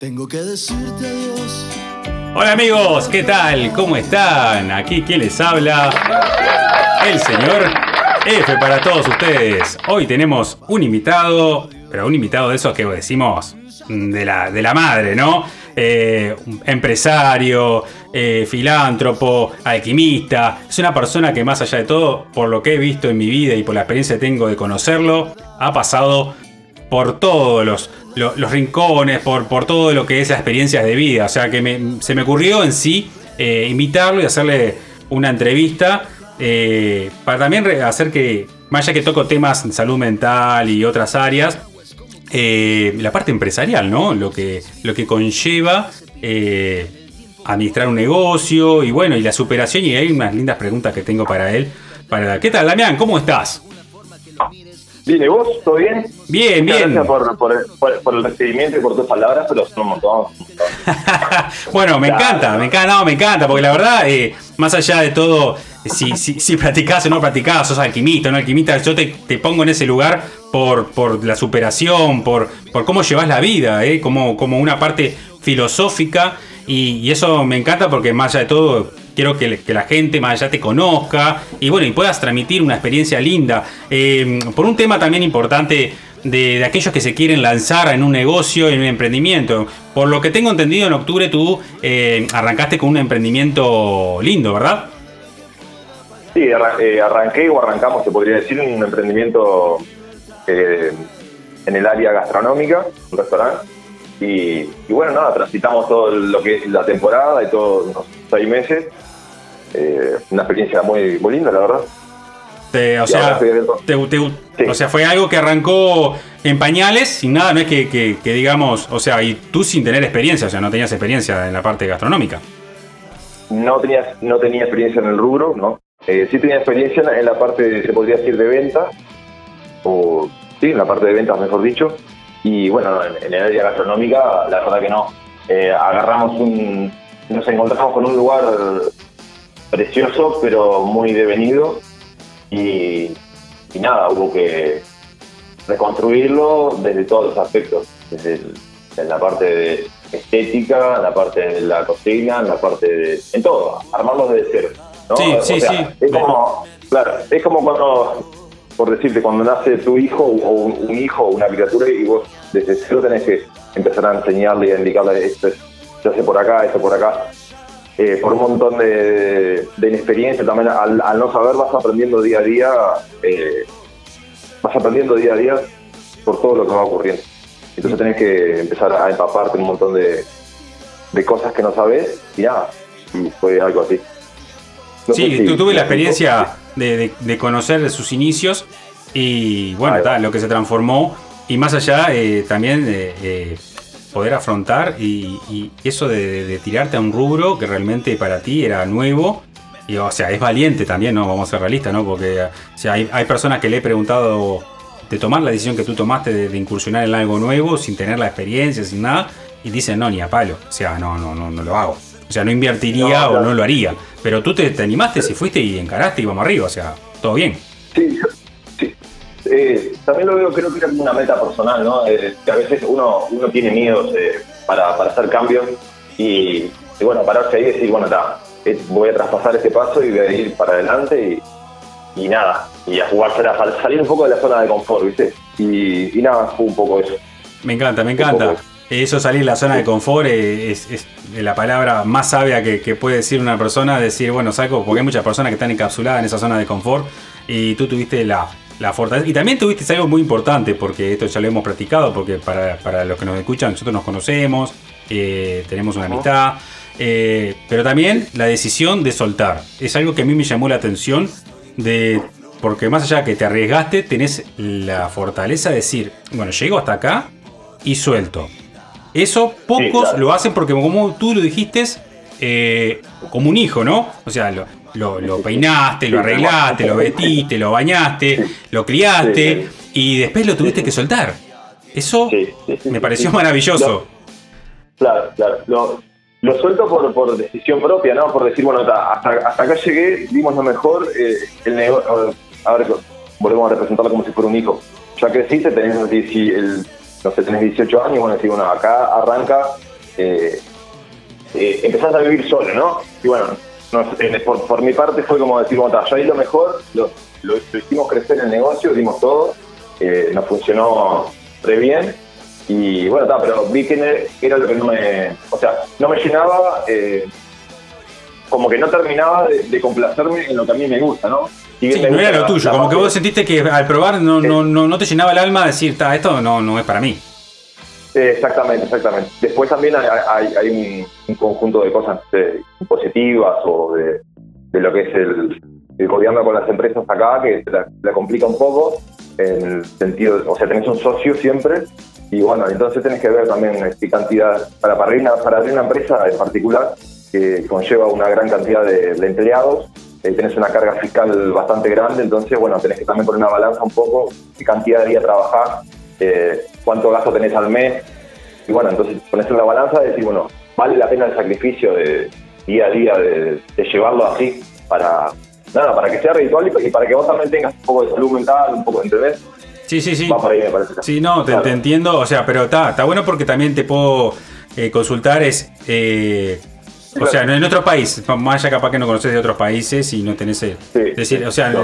Tengo que decirte adiós. Hola amigos, ¿qué tal? ¿Cómo están? Aquí quien les habla, el señor F para todos ustedes. Hoy tenemos un invitado, pero un invitado de esos que decimos de la, de la madre, ¿no? Eh, empresario, eh, filántropo, alquimista. Es una persona que más allá de todo, por lo que he visto en mi vida y por la experiencia que tengo de conocerlo, ha pasado por todos los, los, rincones, por, por todo lo que es experiencias de vida. O sea que se me ocurrió en sí eh, invitarlo y hacerle una entrevista eh, para también hacer que, más allá que toco temas en salud mental y otras áreas, eh, la parte empresarial, ¿no? Lo que, lo que conlleva administrar un negocio y bueno, y la superación. Y hay unas lindas preguntas que tengo para él. Para, ¿Qué tal, Damián? ¿Cómo estás? Bien, ¿y vos? ¿Todo bien? Bien, bien. Gracias por, el recibimiento y por tus palabras, pero son un montón. bueno, me encanta, me encanta, me encanta, porque la verdad, eh, más allá de todo, si, si, si practicás o no practicás, sos alquimista o no alquimista, yo te, pongo en ese lugar por, por la superación, por, por cómo llevas la vida, eh, como, como una parte filosófica, y, y eso me encanta porque más allá de todo quiero que, la gente más allá te conozca y bueno, y puedas transmitir una experiencia linda. Eh, por un tema también importante de, aquellos que se quieren lanzar en un negocio, en un emprendimiento. Por lo que tengo entendido, en octubre tú eh, arrancaste con un emprendimiento lindo, ¿verdad? Sí, eh, arranqué o arrancamos, se podría decir, un emprendimiento en el área gastronómica, un restaurante. Y, y, bueno, nada, transitamos todo lo que es la temporada y todos unos seis meses eh, una experiencia muy, muy linda, la verdad. o, sea, o sea, fue algo que arrancó en pañales, sin nada, no es que, digamos, o sea, y tú sin tener experiencia, o sea, no tenías experiencia en la parte gastronómica. No tenía, no tenía experiencia en el rubro, ¿no? Eh, sí tenía experiencia en la parte, se podría decir, de venta, o sí, en la parte de ventas, mejor dicho. Y bueno, en, el área gastronómica, la verdad que no. Eh, agarramos un, nos encontramos con un lugar precioso, pero muy devenido. Y, nada, hubo que reconstruirlo desde todos los aspectos, desde en la parte de estética, en la parte de la cocina, en la parte de... en todo, armarlo desde cero. Sí, sí, sí. Es como, claro, es como cuando, por decirte, cuando nace tu hijo o un, hijo o una criatura y vos desde cero tenés que empezar a enseñarle y a indicarle esto, se hace por acá, esto por acá. Eh, por un montón de, inexperiencia, también al, no saber vas aprendiendo día a día, eh, vas aprendiendo día a día por todo lo que va ocurriendo. Entonces tenés que empezar a empaparte un montón de, cosas que no sabes y ya, fue algo así. sí, tú tuve la experiencia de, conocer sus inicios y bueno, lo que se transformó y más allá eh, también poder afrontar y, eso de, tirarte a un rubro que realmente para ti era nuevo. Y, o sea, es valiente también, ¿no? Vamos a ser realistas, ¿no? Porque hay, hay, personas que le he preguntado de tomar la decisión que tú tomaste de, incursionar en algo nuevo sin tener la experiencia, sin nada, y dicen, no, ni a palo. O sea, no, no, no, no lo hago. O sea, no invertiría o no lo haría. Pero tú te, te animaste, si fuiste y encaraste y vamos arriba, o sea, todo bien. Sí, eh, también lo veo, creo que era como una meta personal, ¿no? Eh, que a veces uno, uno tiene miedos eh, para, para, hacer cambios y, bueno, pararse ahí y decir, bueno, está, voy a traspasar este paso y voy a ir para adelante y, y nada, y a jugársela, a salir un poco de la zona de confort, ¿viste? Y, nada, fue un poco eso. Me encanta, me encanta. Eso salir de la zona de confort es, es, la palabra más sabia que, que, puede decir una persona, decir, bueno, saco, porque hay muchas personas que están encapsuladas en esa zona de confort y tú tuviste la, la fortaleza. Y también tuviste algo muy importante, porque esto ya lo hemos practicado, porque para, los que nos escuchan, nosotros nos conocemos, eh, tenemos una amistad, eh, pero también la decisión de soltar. Es algo que a mí me llamó la atención, de, porque más allá que te arriesgaste, tenés la fortaleza de decir, bueno, llego hasta acá y suelto. Eso pocos lo hacen porque como tú lo dijiste, eh, como un hijo, ¿no? O sea, lo, lo, peinaste, lo arreglaste, lo vestiste, lo bañaste, lo criaste y después lo tuviste que soltar. Eso me pareció maravilloso. claro, claro. Lo, suelto por, por, decisión propia, ¿no? Por decir, bueno, hasta, hasta acá llegué, dimos lo mejor, eh, el negocio, a ver, volvemos a representarlo como si fuera un hijo. Ya creciste, tenés, el, no sé, tenés 18 años, bueno, decir, bueno, acá arranca eh, eh, empezás a vivir solo, ¿no? Y bueno, por, mi parte fue como decir, bueno, yo ahí lo mejor, lo, lo, hicimos crecer en el negocio, dimos todo, nos funcionó re bien. Y bueno, pero vi que era lo que no me, o sea, no me llenaba, como que no terminaba de, complacerme en lo que a mí me gusta, ¿no? Sí, no era lo tuyo, como que vos sentiste que al probar no, no, no, no te llenaba el alma de decir, esto no, no es para mí. Exactamente, exactamente. Después también hay, un, conjunto de cosas eh, positivas o de, lo que es el, el, gobierno con las empresas acá que la, la, complica un poco en el sentido, o sea, tenés un socio siempre y bueno, entonces tenés que ver también qué cantidad, para, para, una, para una empresa en particular que conlleva una gran cantidad de, de empleados, eh, tenés una carga fiscal bastante grande, entonces, bueno, tenés que también poner una balanza un poco, qué cantidad de día trabajar, eh, cuánto gasto tenés al mes, y bueno, entonces pones una balanza y decir, bueno, vale la pena el sacrificio de día a día de, llevarlo así para, nada, para que sea ritual y para que vos también tengas un poco de salud mental, un poco, de ¿entendés? Sí, sí, sí. Va por ahí, me parece. Sí, no, te, entiendo, o sea, pero está, está bueno porque también te puedo eh, consultar, es... O sea, en otro país, más allá capaz que no conoces de otros países y no tenés. El, decir, o sea,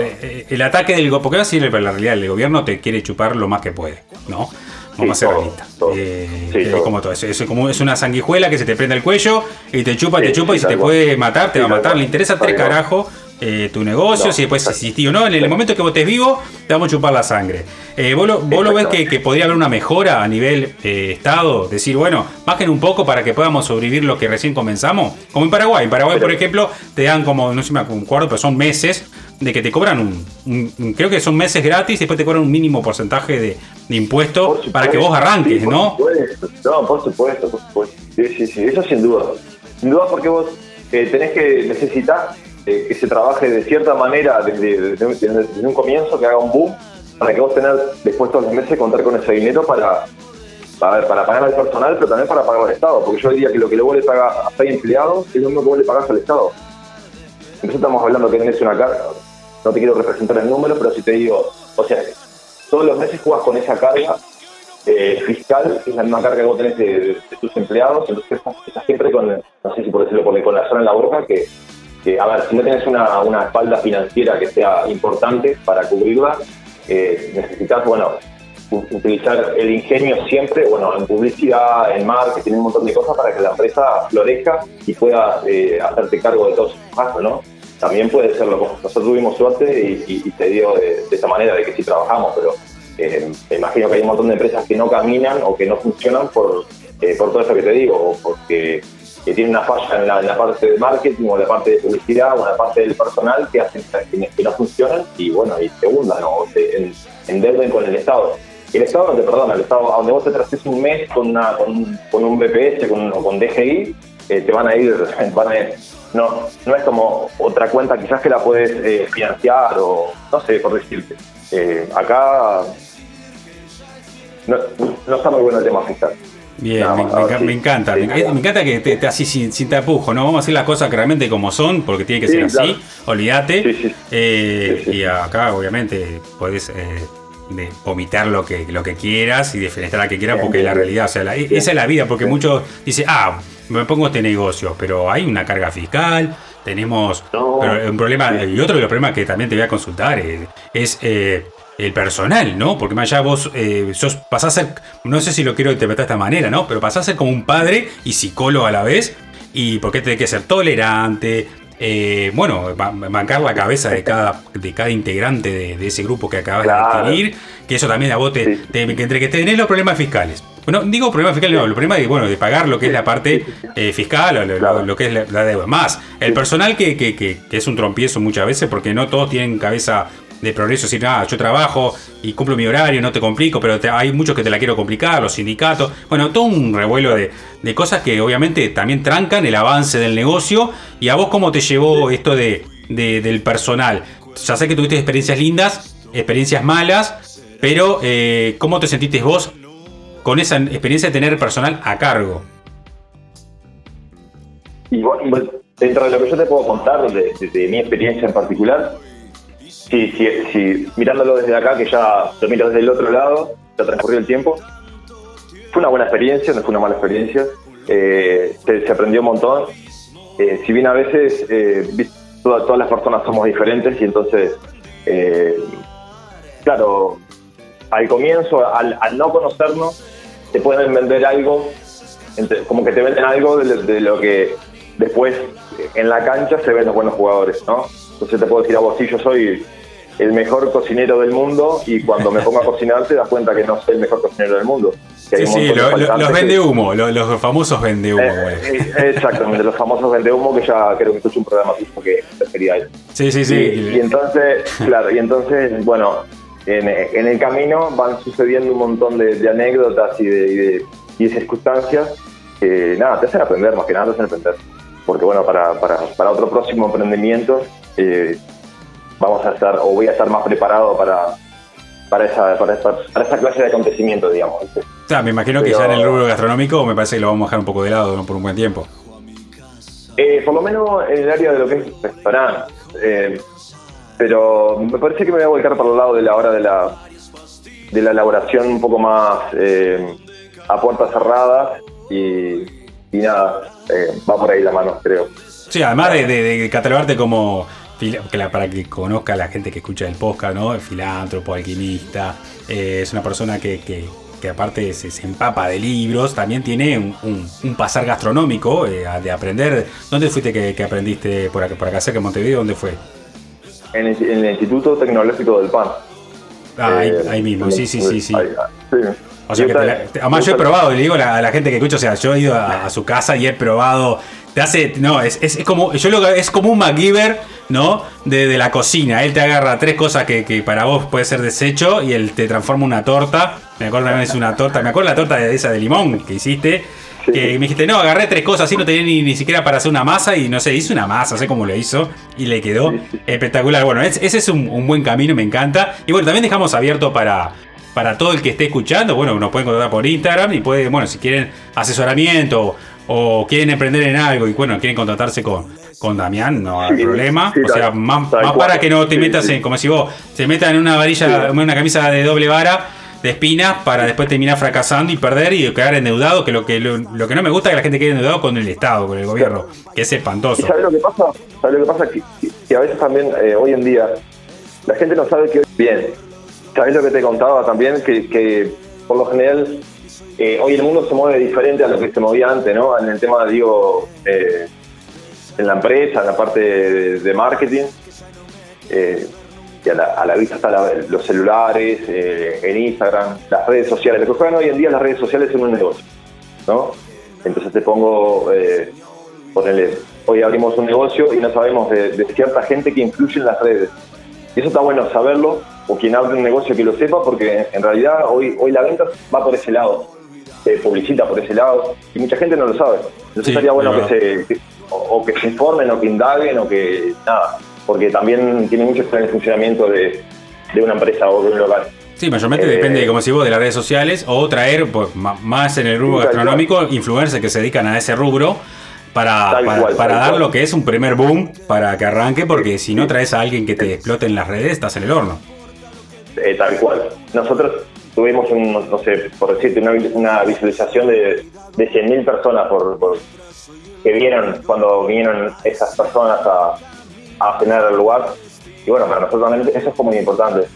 el, ataque del porque va a decir la realidad, el gobierno te quiere chupar lo más que puede, ¿no? Vamos a ser realistas. Eh, como todo eso. Es como es una sanguijuela que se te prende el cuello y te chupa, te chupa y si te puede matar, te va a matar. Le interesa tres carajos eh, tu negocio, si después existir o no. En el momento que vos estés vivo, te vamos a chupar la sangre. Eh, ¿Vos, lo, ves que, podría haber una mejora a nivel eh, Estado? Decir, bueno, bajen un poco para que podamos sobrevivir lo que recién comenzamos. Como en Paraguay. En Paraguay, por ejemplo, te dan como, no sé si me acuerdo, pero son meses de que te cobran un, creo que son meses gratis y después te cobran un mínimo porcentaje de, de impuesto para que vos arranques, ¿no? No, por supuesto, por supuesto. Sí, sí, sí, eso sin duda. Sin duda porque vos tenés que necesitar eh, que se trabaje de cierta manera desde, desde, un comienzo, que haga un boom, para que vos tengas después todos los meses contar con ese dinero para, para, para pagar al personal, pero también para pagar al Estado, porque yo diría que lo que luego le paga a seis empleados es lo mismo que vos le pagás al Estado. Entonces estamos hablando que tenés una carga, no te quiero representar el número, pero si te digo, o sea, todos los meses jugás con esa carga eh, fiscal, que es la misma carga que vos tenés de, tus empleados, entonces estás, siempre con, no sé si por decirlo, con la zona en la boca, que a ver, si no tienes una, una, espalda financiera que sea importante para cubrirla, eh, necesitas, bueno, utilizar el ingenio siempre, bueno, en publicidad, en marketing, un montón de cosas para que la empresa florezca y pueda eh, hacerte cargo de todos sus gastos, ¿no? También puede serlo. Nosotros tuvimos suerte y, se dio de, esa manera, de que sí trabajamos, pero eh, me imagino que hay un montón de empresas que no caminan o que no funcionan por, por todo eso que te digo, o porque que tiene una falla en la, parte de marketing o la parte de publicidad o la parte del personal que hacen que, no funcionan y bueno, y se hundan o se endeuden con el Estado. El Estado no te perdona, el Estado, donde vos te traces un mes con, una, con, un BPS con, con DGI, eh, te van a ir, van a no, no es como otra cuenta quizás que la puedes eh, financiar o no sé, por decirte. Eh, acá no, no está muy bueno el tema fiscal. Bien, me, encanta. me, encanta que te, así sin, sin, tapujo, ¿no? Vamos a hacer las cosas realmente como son, porque tiene que ser así, olvídate. Eh, y acá, obviamente, podés eh, vomitar lo que, lo que quieras y defenestrar a que quieras, porque es la realidad, o sea, esa es la vida, porque muchos dicen, ah, me pongo este negocio, pero hay una carga fiscal, tenemos un problema, y otro de los problemas que también te voy a consultar es, eh, el personal, ¿no? Porque más allá vos eh, sos, pasás a ser, no sé si lo quiero interpretar de esta manera, ¿no? Pero pasás a ser como un padre y psicólogo a la vez. Y porque tenés que ser tolerante, eh, bueno, bancar la cabeza de cada, de cada integrante de, ese grupo que acabas de adquirir, que eso también a vos te, entre que tenés los problemas fiscales. Bueno, digo problemas fiscales, no, los problemas de, bueno, de pagar lo que es la parte eh, fiscal o lo, que es la, deuda. Más, el personal que, que, que, es un trompiezo muchas veces porque no todos tienen cabeza de progreso, si nada, yo trabajo y cumplo mi horario, no te complico, pero hay muchos que te la quiero complicar, los sindicatos, bueno, todo un revuelo de, cosas que obviamente también trancan el avance del negocio. ¿Y a vos cómo te llevó esto de, del personal? Ya sé que tuviste experiencias lindas, experiencias malas, pero eh, ¿cómo te sentiste vos con esa experiencia de tener personal a cargo? Y bueno, dentro de lo que yo te puedo contar de mi experiencia en particular, Sí, sí, sí, mirándolo desde acá, que ya lo miro desde el otro lado, ya transcurrió el tiempo. Fue una buena experiencia, no fue una mala experiencia. eh, se, aprendió un montón. Eh, si bien a veces eh, todas las personas somos diferentes y entonces, eh, claro, al comienzo, al no conocernos, te pueden vender algo, como que te venden algo de, de lo que después eh, en la cancha se ven los buenos jugadores, ¿no? Entonces te puedo decir a vos, sí, yo soy el mejor cocinero del mundo y cuando me pongo a cocinar te das cuenta que no soy el mejor cocinero del mundo. Que Sí, sí, lo- lo- los vende humo, lo- los famosos vende humo. eh, eh, exactamente, los famosos vende humo que ya creo que escuché un programa que refería a eso. Sí, sí, sí. Y, y entonces, claro, y entonces, bueno, en, en el camino van sucediendo un montón de, de anécdotas y de, y de- y de circunstancias que, nada, te hacen aprender, más que nada te hacen aprender. Porque, bueno, para, para, para otro próximo emprendimiento eh, vamos a estar, o voy a estar más preparado para, para, esa, para, esa, para esa clase de acontecimientos, digamos. O sea, me imagino que Pero- ya en el rubro gastronómico me parece que lo vamos a dejar un poco de lado ¿no? por un buen tiempo. Eh, por lo menos en el área de lo que es restaurante. Eh, pero me parece que me voy a volcar por el lado de la hora de la, de la elaboración un poco más eh, a puertas cerradas y, y nada, eh, va por ahí la mano, creo. Sí, además de, de- de catalogarte como, para que conozca la gente que escucha el podcast, ¿no? Filántropo, alquimista, eh, es una persona que, que- que aparte se, se empapa de libros, también tiene un, un- un pasar gastronómico eh, de aprender. ¿Dónde fuiste que, que aprendiste por acá, por acá cerca de Montevideo? ¿Dónde fue? En el, en el Instituto Tecnológico del PAN. Ah, ahí, Eh, ahí mismo, sí, sí, sí, sí. ahí, ah, sí. O sea que te la- te- además yo he probado, y le digo a la, a la gente que escucha, o sea, yo he ido a, a su casa y he probado. Te hace. No, es, es, es como. Yo lo es como un MacGyver, ¿no? De, de la cocina. Él te agarra tres cosas que, que para vos puede ser desecho y él te transforma una torta. Me acuerdo una vez una torta. Me acuerdo la torta de esa de limón que hiciste. Sí. Que me dijiste, no, agarré tres cosas así, no tenía ni, ni siquiera para hacer una masa y no sé, hice una masa, sé cómo lo hizo y le quedó espectacular. Bueno, es- ese es un, un buen camino, me encanta. Y bueno, también dejamos abierto para, para todo el que esté escuchando, bueno, nos pueden contactar por Instagram y puede, bueno, si quieren asesoramiento o quieren emprender en algo y bueno, quieren contratarse con, con Damián, no hay Sí, problema. sí, o sea, más, para que no te metas en, como si vos se metan en una varilla, en una camisa de doble vara de espinas para después terminar fracasando y perder y quedar endeudado, que lo que lo, lo que no me gusta es que la gente quede endeudado con el Estado, con el gobierno, que es ¿Y espantoso. sabes lo que pasa? ¿Sabes lo que pasa? Que, a veces también, eh, hoy en día, la gente no sabe que bien. ¿Sabes lo que te contaba también? Que, que por lo general, eh, hoy el mundo se mueve diferente a lo que se movía antes, ¿no? En el tema, digo, eh, en la empresa, en la parte de, de marketing. eh, y a la, a la vista están los celulares, eh, en Instagram, las redes sociales. Lo que juegan hoy en día las redes sociales en un negocio, ¿no? Entonces te pongo, eh, ponele, hoy abrimos un negocio y no sabemos de, de cierta gente que influye en las redes. Y eso está bueno saberlo, o quien abre un negocio que lo sepa, porque en realidad hoy, hoy la venta va por ese lado, se publicita por ese lado, y mucha gente no lo sabe. Entonces Sí, estaría bueno que se, que- o, o que se informen, o que indaguen, o que nada, porque también tiene mucho que ver en el funcionamiento de, de una empresa o de un local. Sí, mayormente Eh, depende, como si vos, de las redes sociales o traer pues, más en el rubro gastronómico influencers que se dedican a ese rubro para, Tal para, cual, dar cual. lo que es un primer boom para que arranque, porque si no traes a alguien que te explote en las redes, estás en el horno. Eh, tal cual. Nosotros tuvimos, un, no sé, por decirte, una, una visualización de, de 100.000 personas por, por- que vieron cuando vinieron esas personas a, a cenar al lugar. Y bueno, para nosotros también eso es como muy importante.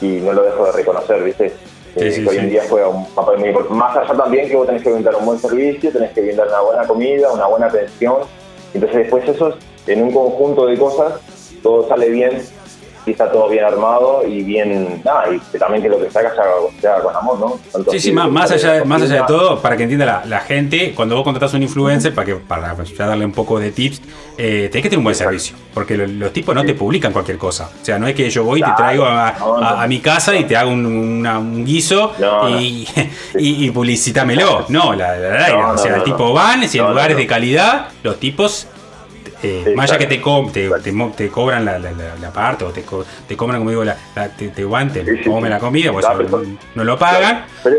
Y no lo dejo de reconocer, ¿viste? Sí, Eh, sí, hoy sí. en día juega un papel muy importante. Más allá también que vos tenés que brindar un buen servicio, tenés que brindar una buena comida, una buena atención. Entonces después eso, en un conjunto de cosas, todo sale bien y está todo bien armado y bien, nada, y que también que lo que saca se haga, con amor, ¿no? Tanto Sí, sí, más, más allá, de- más allá de todo, para que entienda la, la gente, cuando vos contratás a un influencer, para que para ya darle un poco de tips, eh, tenés que tener un buen servicio, porque lo- los tipos no te publican cualquier cosa. O sea, no es que yo voy y te traigo a, no, no. a- a mi casa y te hago un, una- un guiso No, y, y, y publicitámelo. No, la, la- la- o sea, el tipo van, si no, lugares no. de calidad, los tipos eh, más allá que te, co- te, te mo- te cobran la, la, la- la parte o te, co- te cobran, como digo, la, la- te, te guanten, Sí, sí, come sí. la comida, pues no, lo pagan. Pero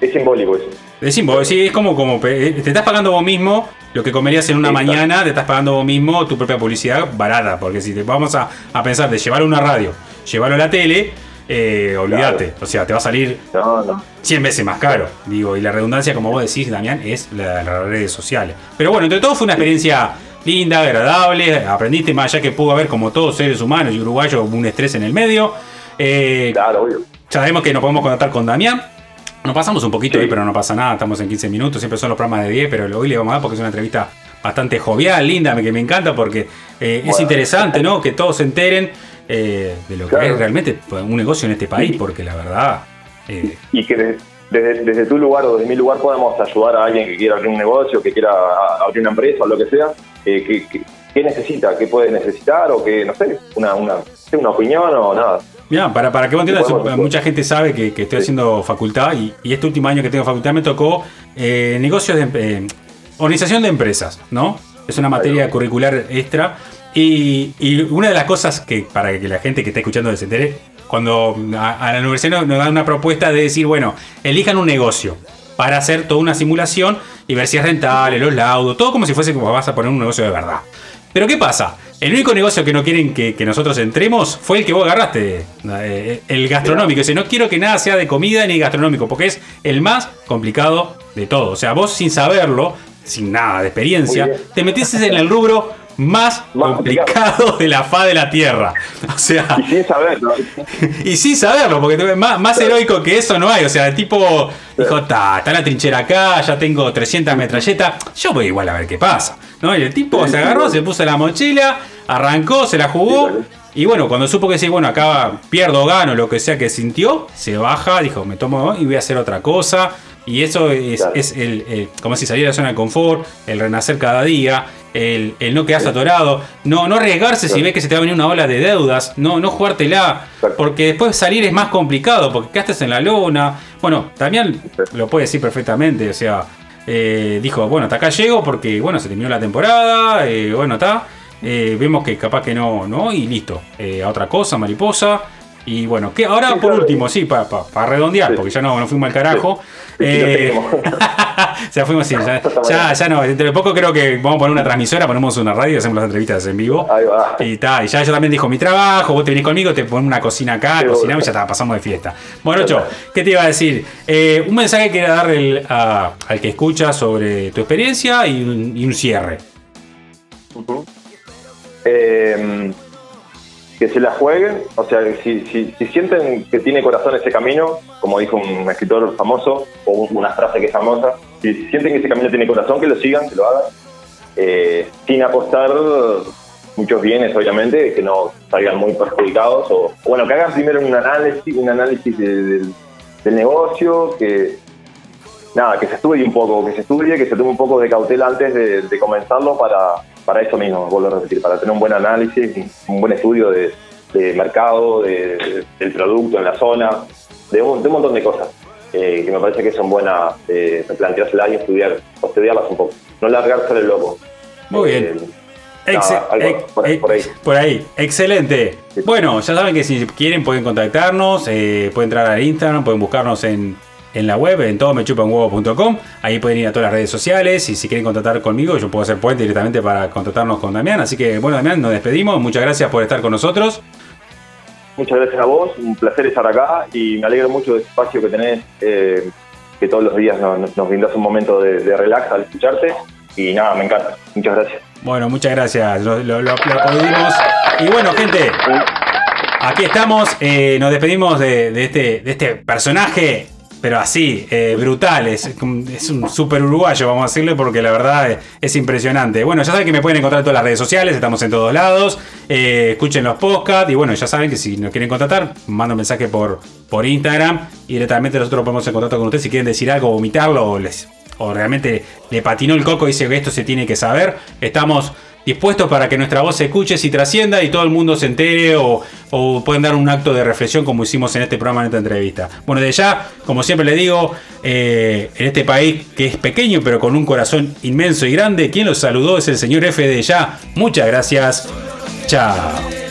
es simbólico eso. Es simbólico, sí, es como, como pe- te estás pagando vos mismo lo que comerías en una mañana, te estás pagando vos mismo tu propia publicidad barata, porque si te vamos a, a pensar de llevarlo a una radio, llevarlo a la tele, eh, olvídate. O sea, te va a salir No, no. 100 veces más caro. Digo, y la redundancia, como vos decís, Damián, es la- las redes sociales. Pero bueno, entre todo fue una experiencia linda, agradable. Aprendiste más allá que pudo haber, como todos seres humanos y uruguayos, un estrés en el medio. Eh, Claro, obvio. Sabemos que nos podemos contactar con Damián. Nos pasamos un poquito Sí. ahí, pero no pasa nada. Estamos en 15 minutos. Siempre son los programas de 10, pero hoy le vamos a dar porque es una entrevista bastante jovial, linda, que me encanta porque eh, es interesante, ¿no? Que todos se enteren eh, de lo que es realmente un negocio en este país, porque la verdad. eh, Y que desde, desde tu lugar o desde mi lugar podamos ayudar a alguien que quiera abrir un negocio, que quiera abrir una empresa o lo que sea, eh, que, que- ¿qué necesita? ¿Qué puede necesitar? O que, no sé, una, una, una opinión o nada. Mirá, para, para que vos entiendas, Podemos- mucha gente sabe que, que estoy Sí. haciendo facultad y, y este último año que tengo facultad me tocó eh, negocios de eh, organización de empresas, ¿no? Es una materia curricular extra y, y una de las cosas que para que la gente que está escuchando se entere, cuando a, a la universidad nos, nos dan una propuesta de decir, bueno, elijan un negocio para hacer toda una simulación y ver si es rentable, los laudos, todo como si fuese como vas a poner un negocio de verdad. Pero ¿qué pasa? El único negocio que no quieren que, que nosotros entremos fue el que vos agarraste, eh, el gastronómico. Dice, no quiero que nada sea de comida ni gastronómico, porque es el más complicado de todo. O sea, vos sin saberlo, sin nada de experiencia, te metiste en el rubro más, Más complicado de la faz de la tierra. O sea, Y sin saber, ¿no? y sin saberlo, porque más, más heroico que eso no hay. O sea, el tipo dijo, ta, está la trinchera acá, ya tengo 300 metralletas, yo voy igual a ver qué pasa. ¿no? Y el tipo Sí, se agarró, se puso la mochila, arrancó, se la jugó. Y bueno, cuando supo que sí, bueno, acá pierdo, gano, lo que sea que sintió, se baja, dijo, me tomo y voy a hacer otra cosa. Y eso es, Claro. es el, el- como si salir de la zona de confort, el renacer cada día, el, el no quedarse atorado, no, no arriesgarse si ves que se te va a venir una ola de deudas, no, no jugártela, porque después salir es más complicado, porque quedaste en la lona. Bueno, también lo puede decir perfectamente, o sea, eh, dijo, bueno, hasta acá llego porque, bueno, se terminó la temporada, eh, bueno, está, eh, vemos que capaz que no, no, y listo, a otra cosa, mariposa. Y bueno, que ahora Sí, por claro. último, sí, para redondear, Sí. porque ya no, no fuimos al carajo. Eh, ya fuimos, sí, ya, ya, ya no, dentro de poco creo que vamos a poner una transmisora, ponemos una radio hacemos las entrevistas en vivo. Ahí va. Y ta, y ya yo también dijo mi trabajo, vos te venís conmigo, te ponemos una cocina acá, Sí, cocinamos y ya está, pasamos de fiesta. Bueno, Ocho. ¿qué te iba a decir? Eh, un mensaje que quería dar el- a- al que escucha sobre tu experiencia y un, y un cierre. Ujú. Eh, que se la jueguen, o sea, si, si, si sienten que tiene corazón ese camino, como dijo un escritor famoso, o un- una frase que es famosa, si sienten que ese camino tiene corazón, que lo sigan, que lo hagan, eh, sin apostar muchos bienes, obviamente, que no salgan muy perjudicados, o, bueno, que hagan primero un análisis, un análisis de- del, negocio, que nada, que se estudie un poco, que se estudie, que se tome un poco de cautela antes de comenzarlo para, para eso mismo, vuelvo a repetir, para tener un buen análisis, un buen estudio de, de mercado, de- de- del producto en la zona, de un, de un montón de cosas eh, que me parece que son buenas eh, planteárselas y estudiar, o estudiarlas un poco, no largarse el loco. Muy Eh, bien. Ex- nada, algo ex- por, ahí- por ahí. ex- por ahí. excelente. Sí. Bueno, ya saben que si quieren pueden contactarnos, eh, pueden entrar al Instagram, pueden buscarnos en, en la web, en todomechupanhuevo.com. Ahí pueden ir a todas las redes sociales y si quieren contactar conmigo, yo puedo hacer puente directamente para contactarnos con Damián. Así que, bueno, Damián, nos despedimos. Muchas gracias por estar con nosotros. Muchas gracias a vos, un placer estar acá y me alegro mucho del espacio que tenés, eh, que todos los días nos, nos brindas un momento de, de relax al escucharte y nada, me encanta. Muchas gracias. Bueno, muchas gracias. Lo, lo, lo- lo aplaudimos. Y bueno, gente, Aquí estamos, eh, nos despedimos de, de este, de este personaje, pero así, eh, brutal. Es, un super uruguayo, vamos a decirle, porque la verdad es, es impresionante. Bueno, ya saben que me pueden encontrar en todas las redes sociales, estamos en todos lados. Eh, escuchen los podcasts y bueno, ya saben que si nos quieren contactar, manden un mensaje por, por Instagram y directamente nosotros podemos en contacto con ustedes si quieren decir algo, vomitarlo o, les, o realmente le patinó el coco y dice que esto se tiene que saber. Estamos dispuestos para que nuestra voz se escuche, si trascienda y todo el mundo se entere o, o pueden dar un acto de reflexión como hicimos en este programa, en esta entrevista. Bueno, de ya, como siempre le digo, eh, en este país que es pequeño pero con un corazón inmenso y grande, quien los saludó es el señor F de ya. Muchas gracias. Chao.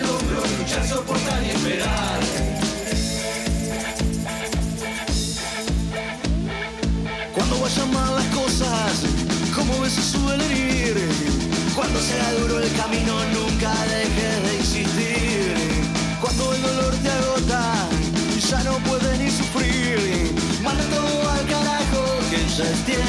Es tiempo de